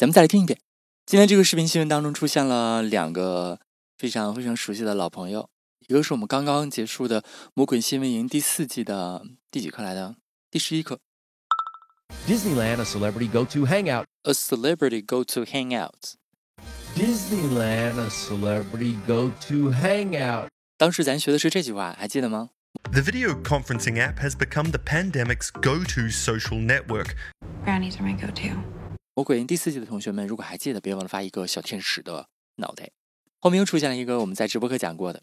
咱们再来听一遍。今天这个视频新闻当中出现了两个非常非常熟悉的老朋友，一个是我们刚刚结束的《魔鬼新闻营》第四季的第几课来的？第十一课。Disneyland, a celebrity go-to hangout. A celebrity go-to hangout. Disneyland, a celebrity go-to hangout. 当时咱学的是这句话，还记得吗？The video conferencing app has become the pandemic's go to social network. Brownies are my go-to. 魔鬼营第四季的同学们，如果还记得，别忘了发一个小天使的脑袋。后面又出现了一个我们在直播课讲过的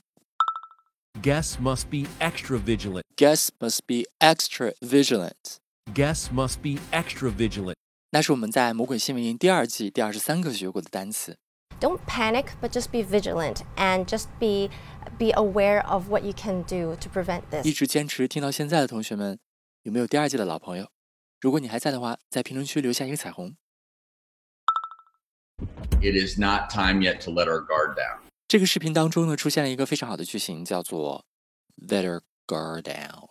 Guests must be extra vigilant. “guests must be extra vigilant”， Guests must be extra vigilant. 那是我们在魔鬼新闻营第二季第二十三课学过的单词。 don't panic but just be vigilant and just be be aware of what you can do to prevent 一 this 直坚持听到现在的同学们，有没有第二季的老朋友？如果你还在的话，在评论区留下一个彩虹。 It is not time yet to let our guard down. 这个视频当中呢，出现了一个非常好的句型，叫做 “let our guard down”。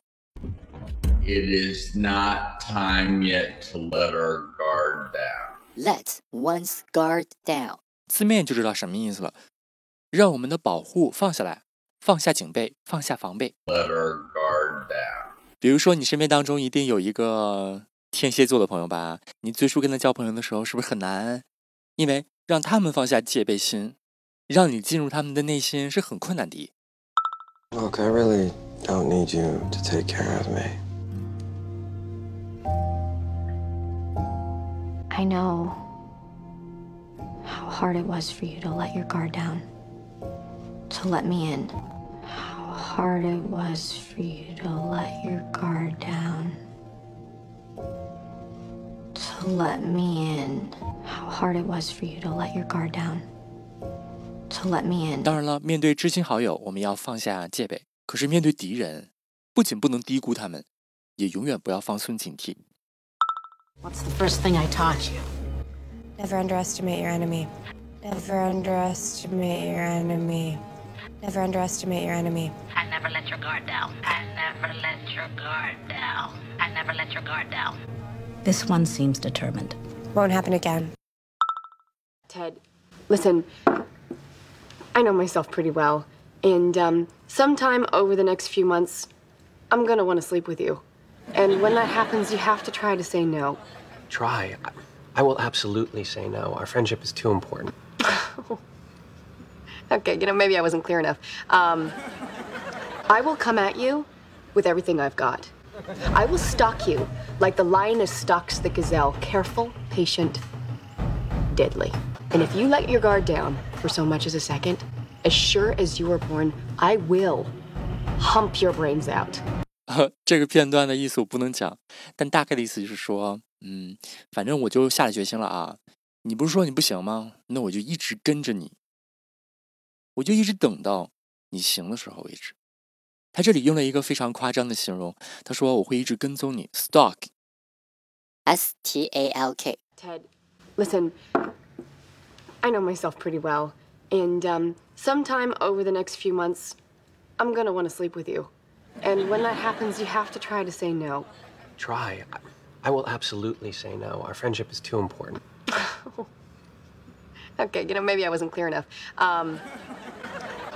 It is not time yet to let our guard down. let one's guard down. 字面就知道什么意思了，让我们的保护放下来，放下警备，放下防备。Let our guard down. 比如说，你身边当中一定有一个天蝎座的朋友吧？你最初跟他交朋友的时候，是不是很难？因为让他们放下戒备心，让你进入他们的内心是很困难的。 Look, I really don't need you to take care of me. I know how hard it was for you to let your guard down, to let me in. How hard it was for you to let your guard down, to let me in. How hard it was for you to let your guard down, to let me in. 当然了，面对知心好友，我们要放下戒备；可是面对敌人，不仅不能低估他们，也永远不要放松警惕。 What's the first thing I taught you? Never underestimate your enemy. Never underestimate your enemy. Never underestimate your enemy. I never let your guard down. I never let your guard down. I never let your guard down. This one seems determined. Won't happen again. Ted, listen, I know myself pretty well, and um, sometime over the next few months, I'm gonna want to sleep with you. And when that happens, you have to try to say no. Try. I, will absolutely say no. Our friendship is too important. Okay, you know, maybe I wasn't clear enough. Um, I will come at you with everything I've got. I will stalk you like the lioness stalks the gazelle, careful, patient, deadly. And if you let your guard down for so much as a second, as sure as you were born, I will hump your brains out. 这个片段的意思我不能讲，但大概的意思就是说，嗯，反正我就下了决心了啊。你不是说你不行吗？那我就一直跟着你，我就一直等到你行的时候为止。他这里用了一个非常夸张的形容，他说我会一直跟踪你，stalk。S T A L K. Ted, listen, I know myself pretty well, and um, sometime over the next few months, I'm gonna want to sleep with you. And when that happens, you have to try to say no. Try. I, I will absolutely say no. Our friendship is too important. Okay, you know, maybe I wasn't clear enough. Um,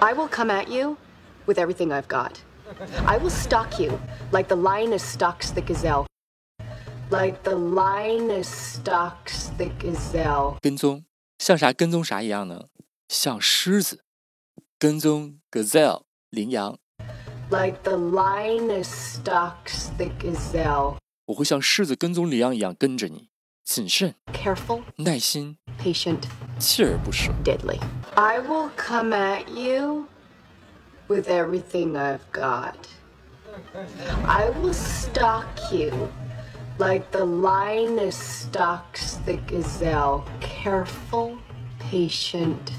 I will come at you with everything I've got. I will stalk you like the lioness stalks the gazelle. Like the lioness stalks the gazelle. 跟踪像啥跟踪啥一样呢？像狮子跟踪 gazelle 羚羊， Like the lioness stalks the gazelle. 我会像狮子跟踪羚羊一样跟着你，谨慎、 Careful, 耐心、 patient, 锲而不舍。 deadly. I will come at you with everything I've got. I will stalk you Like the lioness stalks the gazelle, careful, patient,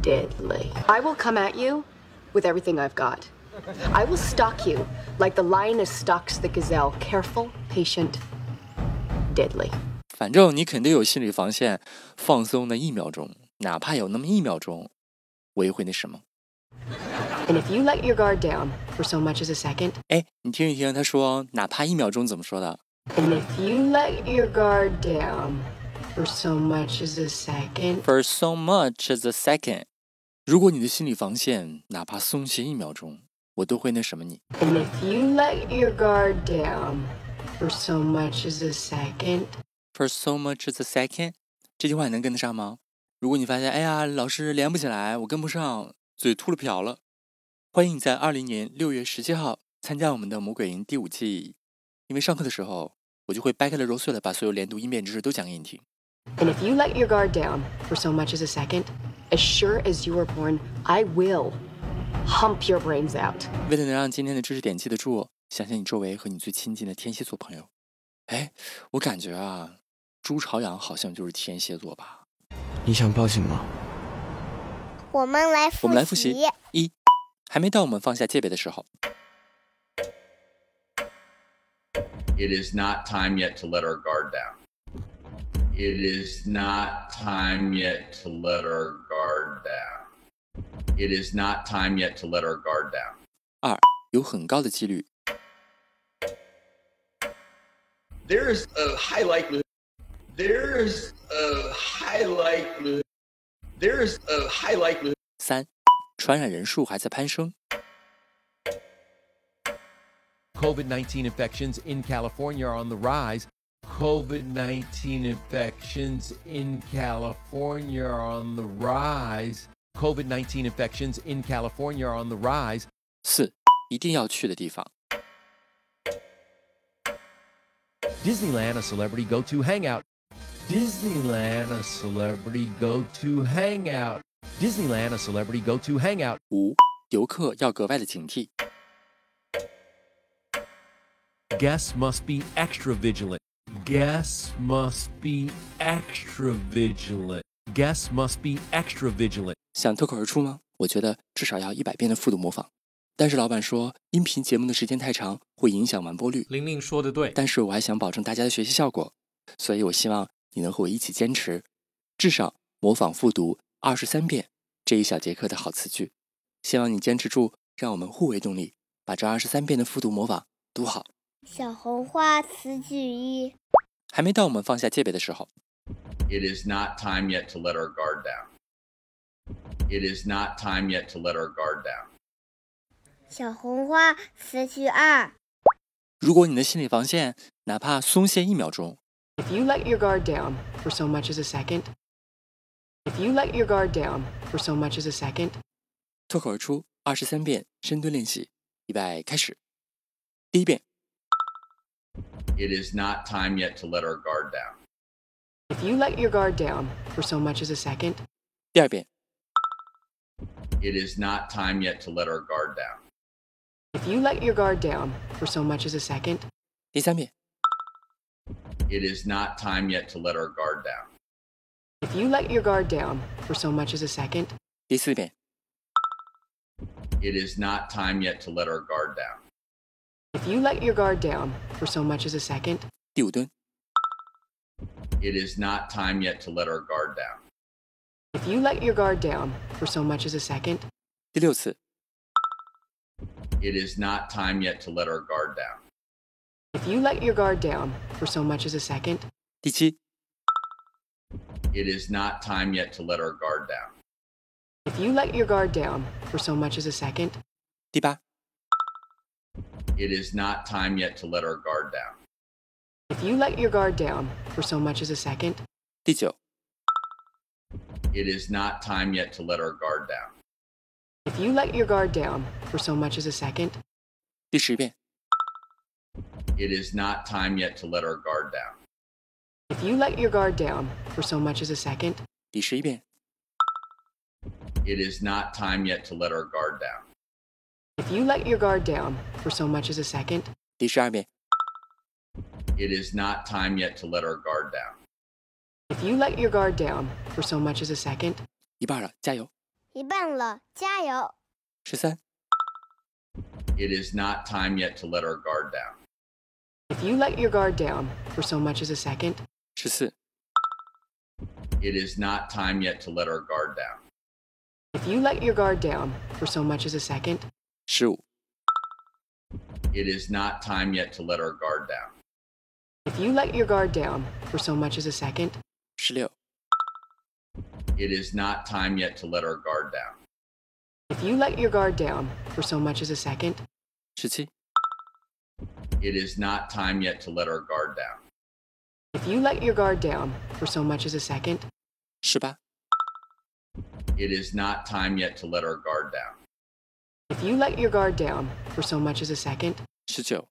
deadly. I will come at you with everything I've got. I will stalk you like the lioness stalks the gazelle, careful, patient, deadly. 反正你肯定有心理防线，放松那一秒钟，哪怕有那么一秒钟，我也会那什么。 And if you let your guard down for so much as a second, 哎，你听一听，他说哪怕一秒钟怎么说的？ and if you let your guard down for so much as a second, For so much as a second，如果你的心理防线哪怕松懈一秒钟，我都会那什么你。 and if you let your guard down for so much as a second, For so much as a second，这句话你能跟得上吗？如果你发现，哎呀，老师连不起来，我跟不上，嘴秃了瓢了， 欢迎你在二零年六月十七号参加我们的魔鬼营第五季。因为上课的时候，我就会掰开了揉碎了，把所有连读音变知识都讲给你听。and if you let your guard down for so much as a second, as sure as you were born, I will hump your brains out. 为了能让今天的知识点记得住，想想你周围和你最亲近的天蝎座朋友。哎，我感觉啊，朱朝阳好像就是天蝎座吧？你想报警吗？我们来复习。我们来复习一，还没到我们放下戒备的时候。 It is not time yet to let our guard down. It is not time yet to let our guard down. It is not time yet to let our guard down. 二，有很高的几率 There is a high likelihood. There is a high likelihood. There is a high likelihood. 三， 传染人数还在攀升。 COVID 19 infections in California are on the rise. COVID 19 infections in California are on the rise. COVID 19 infections in California are on the rise. 四，一定要去的地方。 Disneyland, a celebrity go to hangout. Disneyland, a celebrity go to hangout. Disneyland, a celebrity go to hangout. 五，游客要格外的警惕。Guests must be extra vigilant. Guests must be extra vigilant. Guests must be extra vigilant. 想脱口而出吗？我觉得至少要一百遍的复读模仿。但是老板说，音频节目的时间太长，会影响完播率。玲玲说的对，但是我还想保证大家的学习效果，所以我希望你能和我一起坚持，至少模仿复读二十三遍这一小节课的好词句。希望你坚持住，让我们互为动力，把这二十三遍的复读模仿读好。小红花词句一，还没到我们放下戒备的时候。It is not time yet to let our guard down. It is not time yet to let our guard down. 小红花词句二，如果你的心理防线哪怕松懈一秒钟，If you let your guard down for so much as a second, if you let your guard down for so much as a second, 脱口而出二十三遍深蹲练习，预备开始。第一遍， It is not time yet to let our guard down. if you let your guard down for so much as a second, 第二遍， It is not time yet to let our guard down. if you let your guard down for so much as a second, 第三遍， It is not time yet to let our guard down. if you let your guard down for so much as a second, 第四遍， It is not time yet to let our guard down. if you let your guard down for so much as a second, 第五蹲， It is not time yet to let our guard down. if you let your guard down for so much as a second, 第六次， It is not time yet to let our guard down. if you let your guard down for so much as a second, 第七， It is not time yet to let our guard down. if you let your guard down for so much as a second, 第八， It is not time yet to let our guard down. if you let your guard down for so much as a second, 第九， It is not time yet to let our guard down. if you let your guard down for so much as a second, 第十遍， It is not time yet to let our guard down. if you let your guard down for so much as a second, 第十一遍， It is not time yet to let our guard down. if you let your guard down for so much as a second, 第十二遍， It is not time yet to let our guard down. If you let your guard down for so much as a second, 一半了，加油！一半了，加油！十三、 It is not time yet to let our guard down. if you let your guard down for so much as a second, 十四、 It is not time yet to let our guard down. if you let your guard down for so much as a second, 十五、 It is not time yet to let our guard down. if you let your guard down for so much as a second, 十六、 It is not time yet to let our guard down. if you let your guard down for so much as a second, 十七、 It is not time yet to let our guard down. If you let your guard down for so much as a second, 是吧? It is not time yet to let our guard down. If you let your guard down for so much as a second, 19.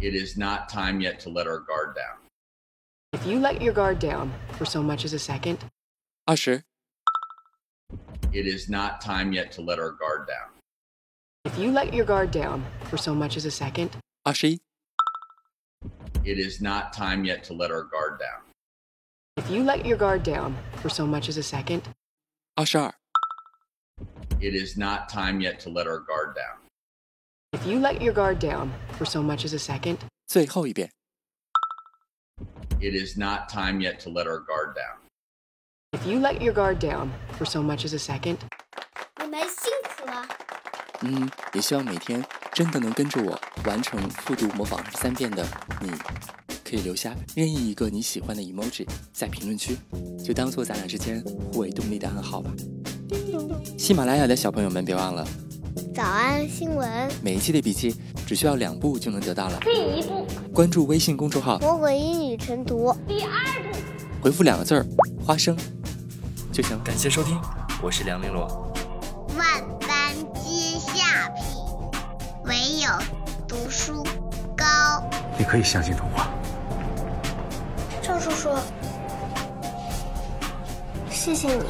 It is not time yet to let our guard down. If you let your guard down for so much as a second, 20. It is not time yet to let our guard down. If you let your guard down for so much as a second, 21. It is not time yet to let our guard down. if you let your guard down for so much as a second, 二十二、 It is not time yet to let our guard down. if you let your guard down for so much as a second, 最后一遍。 It is not time yet to let our guard down. if you let your guard down for so much as a second, 你们辛苦了。嗯，也希望每天 真的能跟着我完成复读模仿二十三遍的你，可以留下任意一个你喜欢的 emoji 在评论区，就当做咱俩之间互为动力的暗号吧。喜马拉雅的小朋友们，别忘了早安新闻，每一期的笔记只需要两步就能得到了。第一步，关注微信公众号，魔鬼英语晨读。第二步，回复两个字儿“花生”就行了。感谢收听，我是梁玲珑。万般皆下品，唯有读书高。你可以相信童话。赵叔叔，谢谢你。